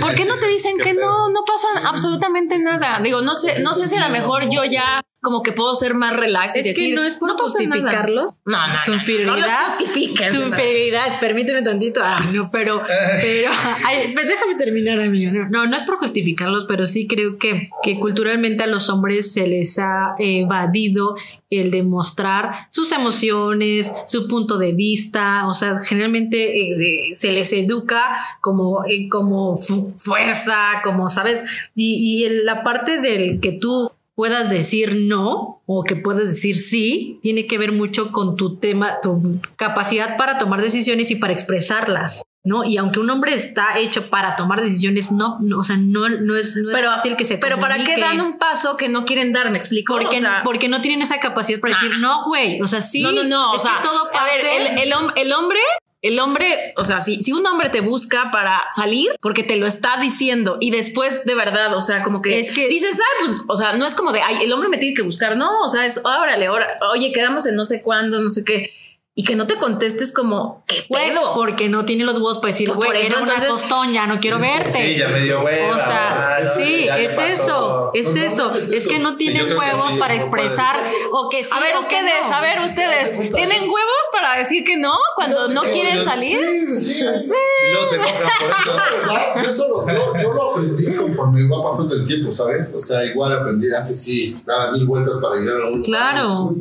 ¿Por, qué no te dicen que pedo. no, no pasa absolutamente nada? Digo, no sé, no sé si a lo mejor yo ya como que puedo ser más relax y Es que no es por nada". justificarlos. No, no, su no, inferioridad. No los justifiques. su de verdad. inferioridad, permíteme tantito. Ay, no, pero, pero, ay, pues déjame terminar, amigo. No, no, no es por justificarlos, pero sí creo que, que culturalmente a los hombres se les ha evadido el demostrar sus emociones, su punto de vista, o sea, generalmente eh, se les educa como, eh, como fu- fuerza, como, ¿sabes? Y, y la parte del que tú puedas decir no o que puedas decir sí, tiene que ver mucho con tu tema, tu capacidad para tomar decisiones y para expresarlas. ¿No? Y aunque un hombre está hecho para tomar decisiones, no, no, o sea, no, no es, no es pero, fácil que se Pero ¿para qué dan un paso que no quieren dar? ¿Me explico? Porque, O sea, porque no tienen esa capacidad para decir, no, güey. O sea, sí. no, no, no. O es sea, todo a ver, el, el hombre, el hombre, o sea, si, si un hombre te busca para salir porque te lo está diciendo y después de verdad, o sea, como que, Es que- dices, ay, pues, o sea, no es como de, ay, el hombre me tiene que buscar, no, o sea, es, órale, ahora, oye, quedamos en no sé cuándo, no sé qué. Y que no te contestes como, ¿qué pedo? porque no tiene los huevos para decir, güey, eres una entonces- tostón, ya no quiero verte. Sí, ya me dio hueva. O sea, Ah, sí, es eso, es No, eso. no es Es eso. que no Sí, tienen que huevos sí, para expresar o que sí. a ver, ustedes, no. a ver, Sí, sí, ustedes, sí, sí. ¿tienen huevos para decir que no cuando no quieren yo- salir? Sí, sí. Y se enojan por eso. Yo, yo, lo aprendí conforme va pasando el tiempo, ¿sabes? O sea, igual aprendí, antes sí, daba mil vueltas para llegar a un lugar. Claro.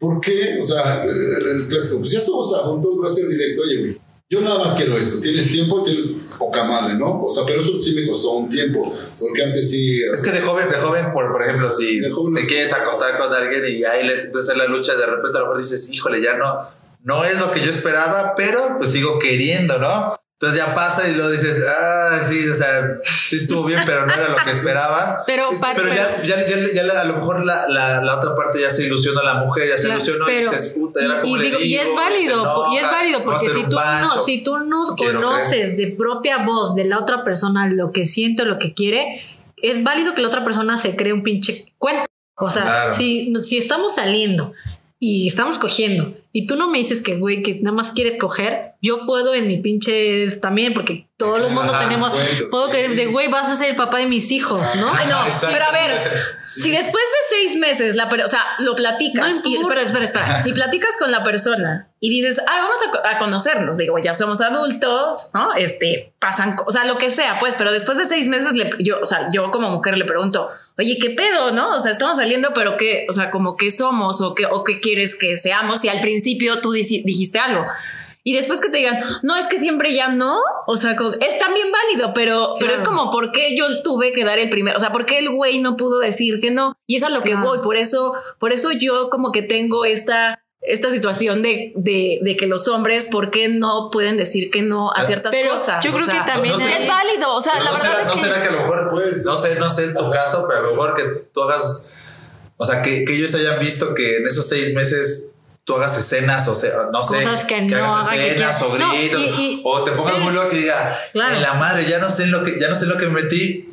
¿Por qué? O sea, el, clásico, pues ya somos adultos, va a ser directo, oye, güey, yo nada más quiero esto, tienes tiempo, tienes poca madre, ¿no? O sea, pero eso sí me costó un tiempo, porque antes sí... Es que de joven, de joven, por, por ejemplo, si te es- quieres acostar con alguien y ahí les empieza la lucha, de repente a lo mejor dices, híjole, ya no, no es lo que yo esperaba, pero pues sigo queriendo, ¿no? Entonces ya pasa y luego dices, ah, sí, o sea, sí estuvo bien, pero no era lo que esperaba. Pero, Es- Pero ya, ya, ya, ya la- a lo mejor la, la, la otra parte ya se ilusiona la mujer, ya se Claro, ilusionó y dices, puta, era y, como y le digo, y es se válido, enoja, y es válido porque si tú, no, si tú no conoces de propia voz de la otra persona lo que siente o lo que quiere, es válido que la otra persona se cree un pinche cuento. O sea, Claro. si, si estamos saliendo y estamos cogiendo y tú no me dices que, güey, que nada más quieres coger, yo puedo en mi pinche también, porque todos los mundos tenemos, cuentos, puedo sí. creer de, güey, vas a ser el papá de mis hijos, ¿no? Ay, no, Exacto. pero a ver, si después de seis meses, la o sea, lo platicas, No y espera, espera, espera, si platicas con la persona y dices, ah, vamos a, a conocernos, digo, ya somos adultos, ¿no? Este, pasan, o sea, lo que sea, pues, pero después de seis meses, le, yo, o sea, yo como mujer le pregunto, oye, ¿qué pedo, no? O sea, estamos saliendo, pero ¿qué, o sea, como qué somos o qué, o qué quieres que seamos? Y al principio tú dici- dijiste algo. Y después que te digan, no, es que siempre ya no, o sea, como- es también válido, pero, pero es Claro. como, ¿por qué yo tuve que dar el primero? O sea, ¿por qué el güey no pudo decir que no? Y es a lo que Claro. voy, por eso, por eso yo como que tengo esta, esta situación de, de, de que los hombres, ¿por qué no pueden decir que no a ciertas Pero cosas? yo creo O sea, que también no sé. hay- es válido. O sea, la no, verdad será, es no que será que a lo mejor, Pues- no sé, no sé tu caso, pero a lo mejor que tú hagas, o sea, que, que ellos hayan visto que en esos seis meses tú hagas escenas, o sea, no sé, Cosas que no hagas haga, que escenas o quieras. No, gritos, y- y- o te pongas sí. muy loco y diga, Claro. en la madre, ya no sé en lo que, ya no sé en lo que me metí.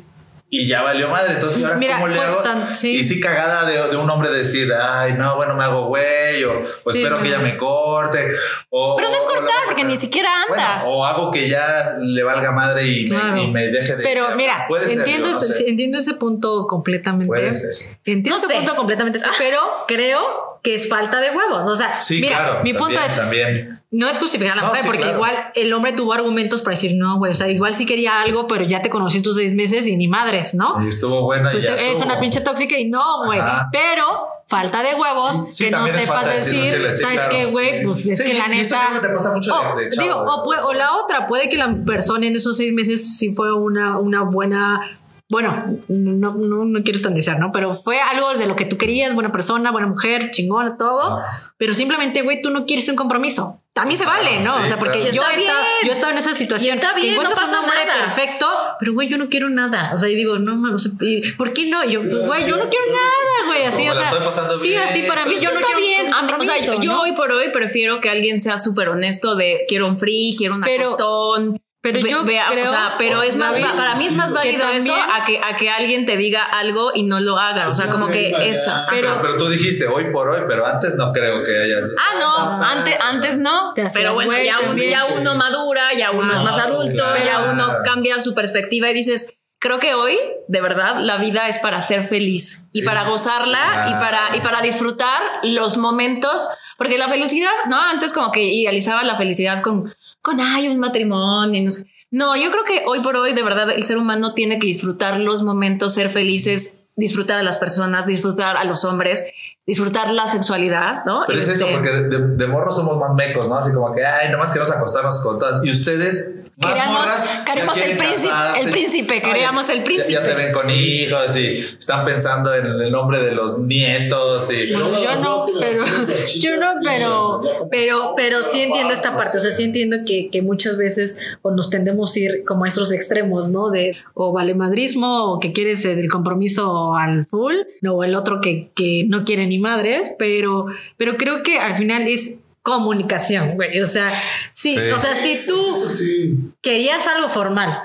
Y ya valió madre, entonces ahora Mira, cómo le pues, hago. tan- sí. Y sí cagada de, de un hombre decir, ay, no, bueno, me hago güey, o, o Sí, espero no. que ella me corte. O, Pero no es o cortar, porque ni siquiera Bueno, andas. o hago que ya le valga madre y, me- Claro. y me deje de. Pero mira, Puede ser, entiendo, digo, no ese, sé. entiendo ese punto completamente. Puede ser. Entiendo No ese sé. punto completamente, pero creo que es falta de huevos. O sea, Sí, mira, claro. mi punto también, es, También. no es justificar a la No, mujer, sí, porque claro. igual el hombre tuvo argumentos para decir, no, güey, o sea, igual sí quería algo, pero ya te conocí tus seis meses y ni madres, ¿no? Y estuvo buena y Pues ya te- es estuvo. una pinche tóxica y no, güey. Pero falta de huevos Sí, que no es sepas decir, ¿sabes claro, qué, güey? sí. Pues es Sí, que la eso neta. creo que te pasa mucho de- o, de chavo, digo, o, eso. pue- o la otra, puede que la persona en esos seis meses sí fue una, una buena. Bueno, no, no, no quiero estandarizar, ¿no? Pero fue algo de lo que tú querías, buena persona, buena mujer, chingona, todo. Pero simplemente, güey, tú no quieres un compromiso. También se vale, ¿no? sí, o sea, porque claro. yo, he estado, yo he estado en esa situación. Y está que bien, no pasa un hombre nada. perfecto, pero güey, yo no quiero nada. O sea, y digo, no, no sé, ¿y ¿por qué no? Yo, güey, yo no quiero nada, güey. Así, Como o sea, estoy pasando sí, bien. así para mí, Es yo no está quiero bien. o sea, yo ¿no? hoy por hoy prefiero que alguien sea súper honesto de quiero un free, quiero un Pero- acostón. Pero Ve- yo vea, creo, o sea, pero es más, va- para mí es más que válido eso también- a que, a que alguien te diga algo y no lo haga. O sea, como que eso. Pero- Pero, pero tú dijiste hoy por hoy, pero antes no creo que hayas. Ah, no, antes, antes no. Te hacías Pero bueno, ya, uno, también. ya uno madura, ya uno es más adulto, claro. ya uno cambia su perspectiva y dices, creo que hoy, de verdad, la vida es para ser feliz y para gozarla y para, y para disfrutar los momentos, porque la felicidad, ¿no? Antes como que idealizaba la felicidad con, con, ay, un matrimonio. no sé. No, yo creo que hoy por hoy, de verdad, el ser humano tiene que disfrutar los momentos, ser felices, disfrutar a las personas, disfrutar a los hombres, disfrutar la sexualidad, ¿no? Pero es eso, Este, porque de, de, de morros somos más mecos, ¿no? Así como que, ay, nomás queremos acostarnos con todas. Y ustedes, más Queremos- morras, ya queremos el príncipe- el príncipe, Ay, queríamos el ya- príncipe. Ya, te ven con hijos y están pensando en el nombre de los nietos y... No, yo no, pero yo no, pero, pero, pero sí entiendo esta parte. O sea, sí entiendo que, que muchas veces o nos tendemos a ir como a estos extremos, ¿no? De o valemadrismo o que quieres el compromiso al full, no, o el otro que, que no quiere ni madres, pero, pero creo que al final es comunicación, güey. O sea, sí, Sí. o sea, si tú Sí. querías algo formal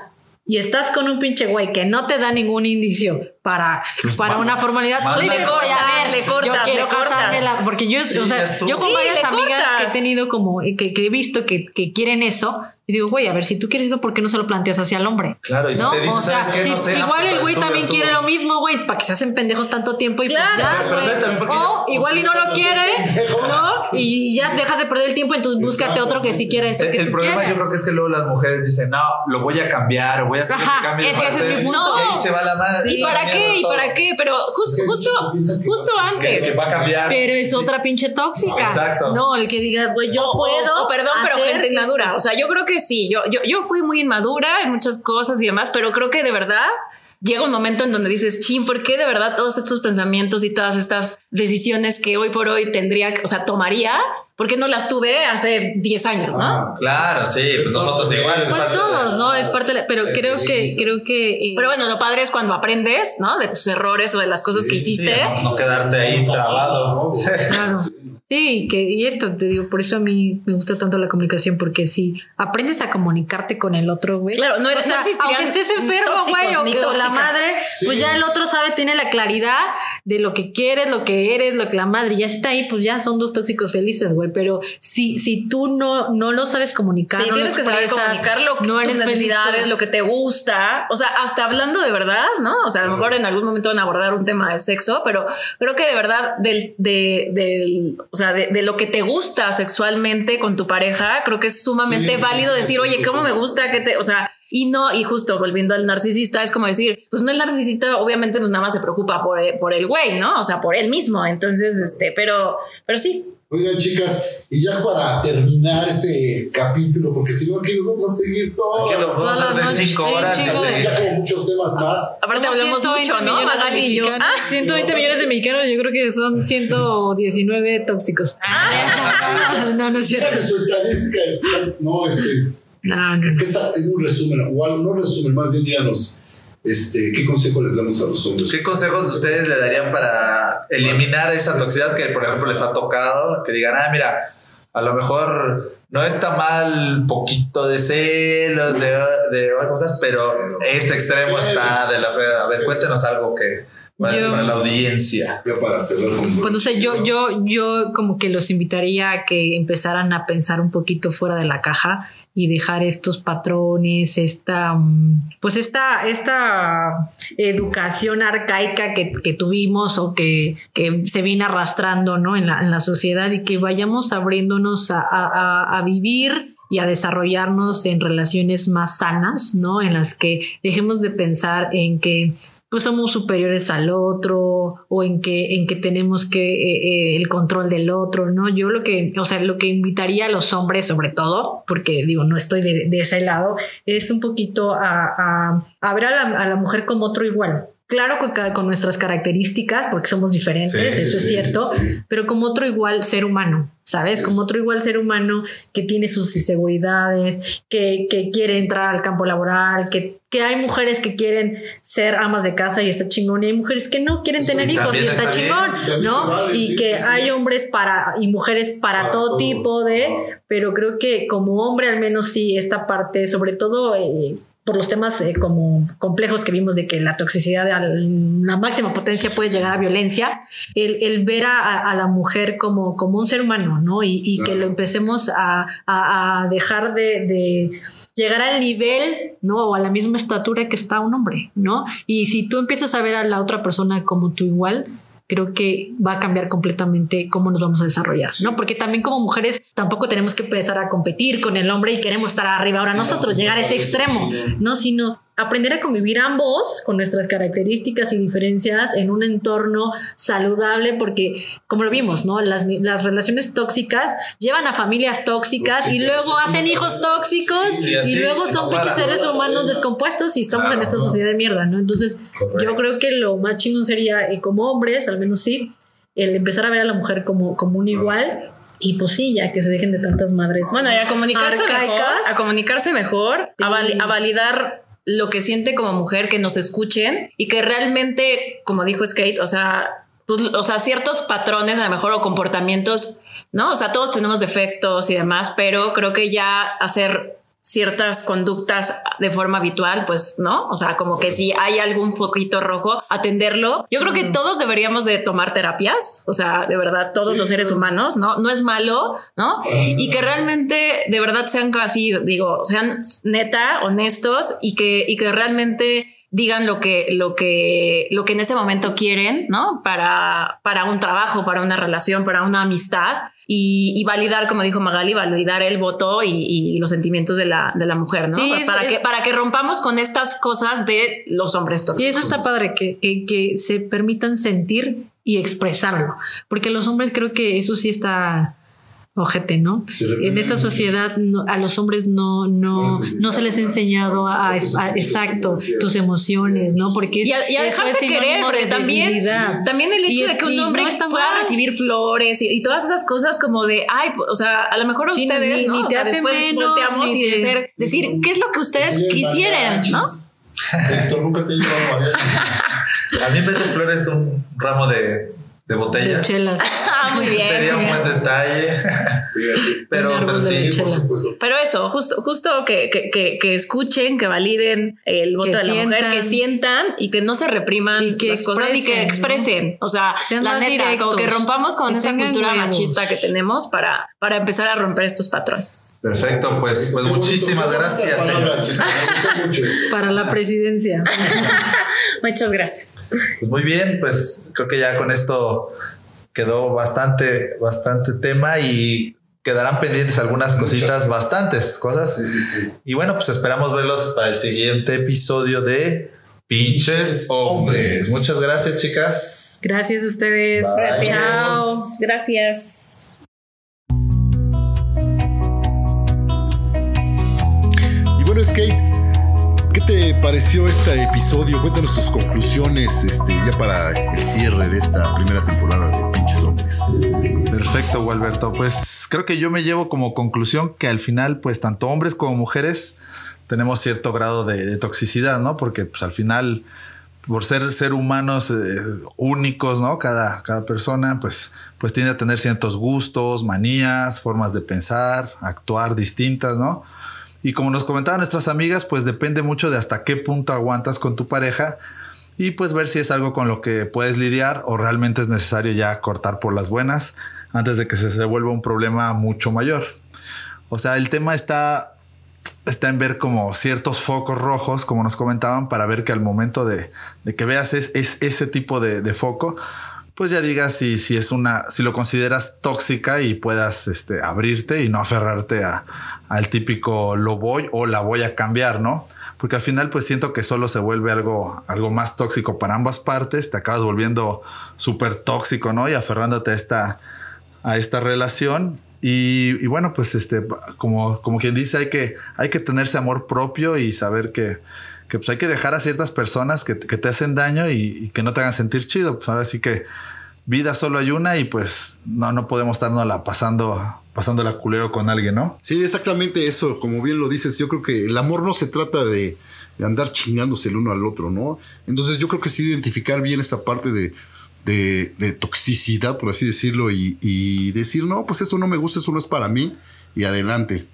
y estás con un pinche güey que no te da ningún indicio para, para una formalidad, le dices, cortas, "Oye, a ver, le cortas, yo quiero le cortas". casarme la- porque yo, Sí, o sea, ya yo con Sí, varias le amigas que he cortas. tenido como que, que he visto que, que quieren eso y digo, güey, a ver, si tú quieres eso, ¿por qué no se lo planteas hacia el hombre? Claro, y si ¿No? te dicen, o sea, ¿sabes qué? No si- sé, igual pues, el güey también quiere lo mismo, güey, para que se hacen pendejos tanto tiempo y Claro. pues ya, Pero- pero. ¿sabes también por qué O yo- igual y no lo quiere. ¿no? Y ya dejas de perder el tiempo, entonces búscate otro que sí quiera eso El, que el tú problema quieres. yo creo que es que luego las mujeres dicen, no, lo voy a cambiar o voy a hacer Ajá, que cambie de ese- ese es parecer. mi punto. Y ahí se va la madre. ¿Y para qué? mierda ¿Y todo. para qué? Pero jus- que hay justo, justo antes. que va a cambiar. Pero es Sí. otra pinche tóxica. Exacto. No, el que digas, güey, yo puedo. o perdón, pero gente inmadura. O sea, yo creo que sí. Yo, yo, yo fui muy inmadura en muchas cosas y demás, pero creo que de verdad llega un momento en donde dices, chin, ¿por qué de verdad todos estos pensamientos y todas estas decisiones que hoy por hoy tendría, o sea, tomaría? ¿Por qué no las tuve hace 10 años, no? Ah, Claro, sí, pues nosotros igual. es Pues parte de- todos, ¿no? Es parte de la- Pero creo que, creo que. eh, Pero bueno, lo padre es cuando aprendes, ¿no? De tus errores o de las cosas que Sí, hiciste. no, no quedarte ahí trabado. Sí. Claro. Sí, que, y esto te digo, por eso a mí me gusta tanto la comunicación, porque si aprendes a comunicarte con el otro, güey. Claro, no eres- o sea, aunque estés enfermo, güey, o, que- o la madre, pues ya el otro sabe, tiene la claridad de lo que quieres, lo que eres, lo que la madre ya está ahí, pues ya son dos tóxicos felices, güey. Pero si, si tú no, no lo sabes comunicar, Sí, no tienes lo que saber comunicar lo que, no tus feliz necesidades, con- lo que te gusta. O sea, hasta hablando de verdad, ¿no? O sea, a lo mejor en algún momento van a abordar un tema de sexo, pero creo que de verdad, del, de, del, o sea, de, de lo que te gusta sexualmente con tu pareja, creo que es sumamente Sí, válido sí, decir, oye, ¿cómo me gusta que te, o sea, y no, y justo volviendo al narcisista, es como decir, pues no el narcisista obviamente pues nada más se preocupa por, por el güey, ¿no? O sea, por él mismo. Entonces, este, pero, pero sí, Oigan, chicas, y ya para terminar este capítulo, porque si no aquí nos vamos a seguir todo. Aquí lo vamos a hacer de noche, cinco horas. de-. Ya como muchos temas más. Aparte hablamos 120 mucho, ¿no? millones mexicanos. 120 millones de mexicanos, yo creo que son 119 tóxicos. No, no es cierto. Sabe su estadística, no, este, No, no, sa- en un resumen, o algo, no resumen, más bien díganos, este, ¿qué consejo les damos a los hombres? ¿Qué consejos ustedes le darían para eliminar esa toxicidad que, por ejemplo, les ha tocado? Que digan, ah, mira, a lo mejor no está mal poquito de celos, de, de cosas, pero este extremo está de la fregada. A ver, cuéntenos algo que para, Yo- para la audiencia. Ya para cerrar con Pues no sé, yo, yo, yo como que los invitaría a que empezaran a pensar un poquito fuera de la caja y dejar estos patrones, esta, mm, pues esta, esta educación arcaica que, que tuvimos o que, que se viene arrastrando ¿no? en, la, en la sociedad y que vayamos abriéndonos a, a- a- a vivir y a desarrollarnos en relaciones más sanas, ¿no? En las que dejemos de pensar en que pues somos superiores al otro o en que en que tenemos que eh, eh, el control del otro, ¿no? Yo lo que, o sea, lo que invitaría a los hombres sobre todo, porque digo, no estoy de, de ese lado, es un poquito a, a, a ver a la, a la mujer como otro igual. Claro que con nuestras características, porque somos diferentes, Sí, sí, eso es cierto, sí. pero como otro igual ser humano, ¿sabes? Como otro igual ser humano que tiene sus inseguridades, que, que quiere entrar al campo laboral, que, que hay mujeres que quieren ser amas de casa y está chingón, y hay mujeres que no quieren tener hijos y está, chingón, ¿no? vale, y que hay hombres para y mujeres para, Para todo, todo. tipo de, pero creo que como hombre al menos sí esta parte, sobre todo eh, por los temas eh, como complejos que vimos de que la toxicidad a la máxima potencia puede llegar a violencia, el, el ver a, a- la mujer como, como un ser humano, ¿no? Y, y que lo empecemos a, a- a dejar de, de llegar al nivel, ¿no? O a la misma estatura que está un hombre, ¿no? Y si tú empiezas a ver a la otra persona como tú igual, creo que va a cambiar completamente cómo nos vamos a desarrollar, ¿no? Porque también como mujeres tampoco tenemos que empezar a competir con el hombre y queremos estar arriba ahora Sí, nosotros, no, llegar a ese extremo, sí, no, sino aprender a convivir ambos con nuestras características y diferencias en un entorno saludable, porque como lo vimos, ¿no? Las, las relaciones tóxicas llevan a familias tóxicas y luego hacen hijos tóxicos Y y, así luego son no pinches para. seres humanos descompuestos y estamos Claro, en esta ¿no? sociedad de mierda, ¿no? Entonces, Correcto. yo creo que lo más chingón sería, eh, como hombres, al menos sí, el empezar a ver a la mujer como, como un igual. Y pues sí, ya que se dejen de tantas madres. Bueno, y a comunicarse mejor, arcaicas. a comunicarse mejor, Sí. a, vali- a validar lo que siente como mujer, que nos escuchen y que realmente, como dijo Skate, o sea, pues, o sea, ciertos patrones a lo mejor o comportamientos, ¿no? O sea, todos tenemos defectos y demás, pero creo que ya hacer ciertas conductas de forma habitual, pues, ¿no? O sea, como que si hay algún foquito rojo, atenderlo. Yo creo que todos deberíamos de tomar terapias, o sea, de verdad, todos los seres humanos, ¿no? No es malo, ¿no? Y que realmente, de verdad, sean casi, digo, sean neta, honestos y que, y que realmente digan lo que, lo que, lo que en ese momento quieren, ¿no? Para, para un trabajo, para una relación, para una amistad y, y validar, como dijo Magali, validar el voto y, y los sentimientos de la, de la mujer, ¿no? Sí, para, para es- que, para que rompamos con estas cosas de los hombres Sí, tóxicos. eso está padre, que, que, que se permitan sentir y expresarlo. Porque los hombres creo que eso sí está ojete, ¿no? En esta sociedad no- a los hombres no, no, No se les ha enseñado a, a- a- exacto tus emociones, ¿no? Porque es, Y a, y a dejarse es querer, porque de también, también el hecho es- de que un hombre pueda mal. recibir flores y, y todas esas cosas como de, ay, pues, o sea, a lo mejor Sí, ustedes, ni- ¿no? ni O te sea, hace después menos, volteamos ni y te- decir, decir, ¿qué es lo que ustedes quisieran, no? mariachis. Héctor, nunca te he llevado mariachi. A mí vez de flores un ramo de, de de botellas. chelas. Ah, muy bien. Sería un buen detalle. Pero, pero sí, por supuesto. Pero eso, justo, justo que, que, que, que escuchen, que validen el voto Que de la mujer, que sientan y que no se repriman Y que las cosas y que expresen. O sea, Sean la neta, como que rompamos con esa cultura huevos. machista que tenemos para, para empezar a romper estos patrones. Perfecto, pues, pues muchísimas gracias. Para la presidencia. Muchas gracias. Pues muy bien, pues creo que ya con esto quedó, bastante, bastante tema y quedarán pendientes algunas cositas, bastantes cosas. Sí, sí, sí. Y bueno, pues esperamos verlos para el siguiente episodio de Pinches Hombres. Muchas gracias, chicas. Gracias a ustedes. Gracias. Gracias. Y bueno, Skate. ¿Qué te pareció este episodio? Cuéntanos tus conclusiones este, ya para el cierre de esta primera temporada de Pinches Hombres. Perfecto, Gualberto. Pues creo que yo me llevo como conclusión que al final, pues tanto hombres como mujeres tenemos cierto grado de, toxicidad, ¿no? Porque pues al final, por ser ser humanos eh, únicos, ¿no? Cada, cada persona, pues, pues tiende a tener ciertos gustos, manías, formas de pensar, actuar distintas, ¿no? Y como nos comentaban nuestras amigas, pues depende mucho de hasta qué punto aguantas con tu pareja y pues ver si es algo con lo que puedes lidiar o realmente es necesario ya cortar por las buenas antes de que se, vuelva un problema mucho mayor. O sea, el tema está está en ver como ciertos focos rojos, como nos comentaban, para ver que al momento de, de que veas es, es ese tipo de, foco, pues ya digas si, si es una, si lo consideras tóxica y puedas este, abrirte y no aferrarte a, al típico lo voy o la voy a cambiar, ¿no? Porque al final pues siento que solo se vuelve algo, algo más tóxico para ambas partes, te acabas volviendo súper tóxico, ¿no? Y aferrándote a esta, a esta relación y, y, bueno, pues este, como, como quien dice, hay que, hay que tenerse amor propio y saber que, que pues hay que dejar a ciertas personas que, te hacen daño y, que no te hagan sentir chido. Pues ahora sí que vida solo hay una y pues no, no podemos estarnos la pasando, pasando la culero con alguien, ¿no? Sí, exactamente eso. Como bien lo dices, yo creo que el amor no se trata de, de andar chingándose el uno al otro, ¿no? Entonces yo creo que sí identificar bien esa parte de de, toxicidad, por así decirlo, y, y, decir, no, pues esto no me gusta, eso no es para mí, y adelante,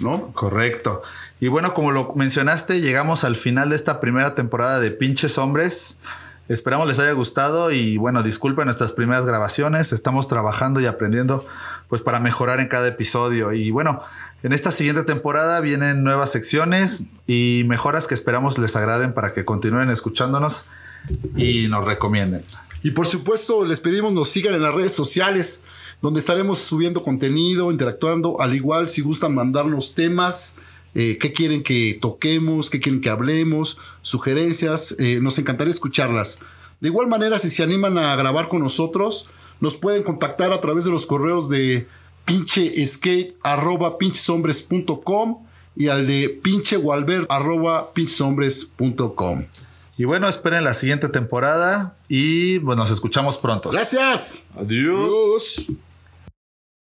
¿no? Correcto. Y bueno, como lo mencionaste, llegamos al final de esta primera temporada de Pinches Hombres. Esperamos les haya gustado y bueno, disculpen nuestras primeras grabaciones, estamos trabajando y aprendiendo pues para mejorar en cada episodio. Y bueno, en esta siguiente temporada vienen nuevas secciones y mejoras que esperamos les agraden para que continúen escuchándonos y nos recomienden. Y por supuesto, les pedimos nos sigan en las redes sociales, donde estaremos subiendo contenido, interactuando. Al igual, si gustan mandarnos temas, eh, qué quieren que toquemos, qué quieren que hablemos, sugerencias, eh, nos encantaría escucharlas. De igual manera, si se animan a grabar con nosotros, nos pueden contactar a través de los correos de pincheskate arroba pincheshombres.com y al de pinchewalbert arroba pincheshombres.com. Y bueno, esperen la siguiente temporada y bueno, nos escuchamos pronto. Gracias. Adiós. Adiós.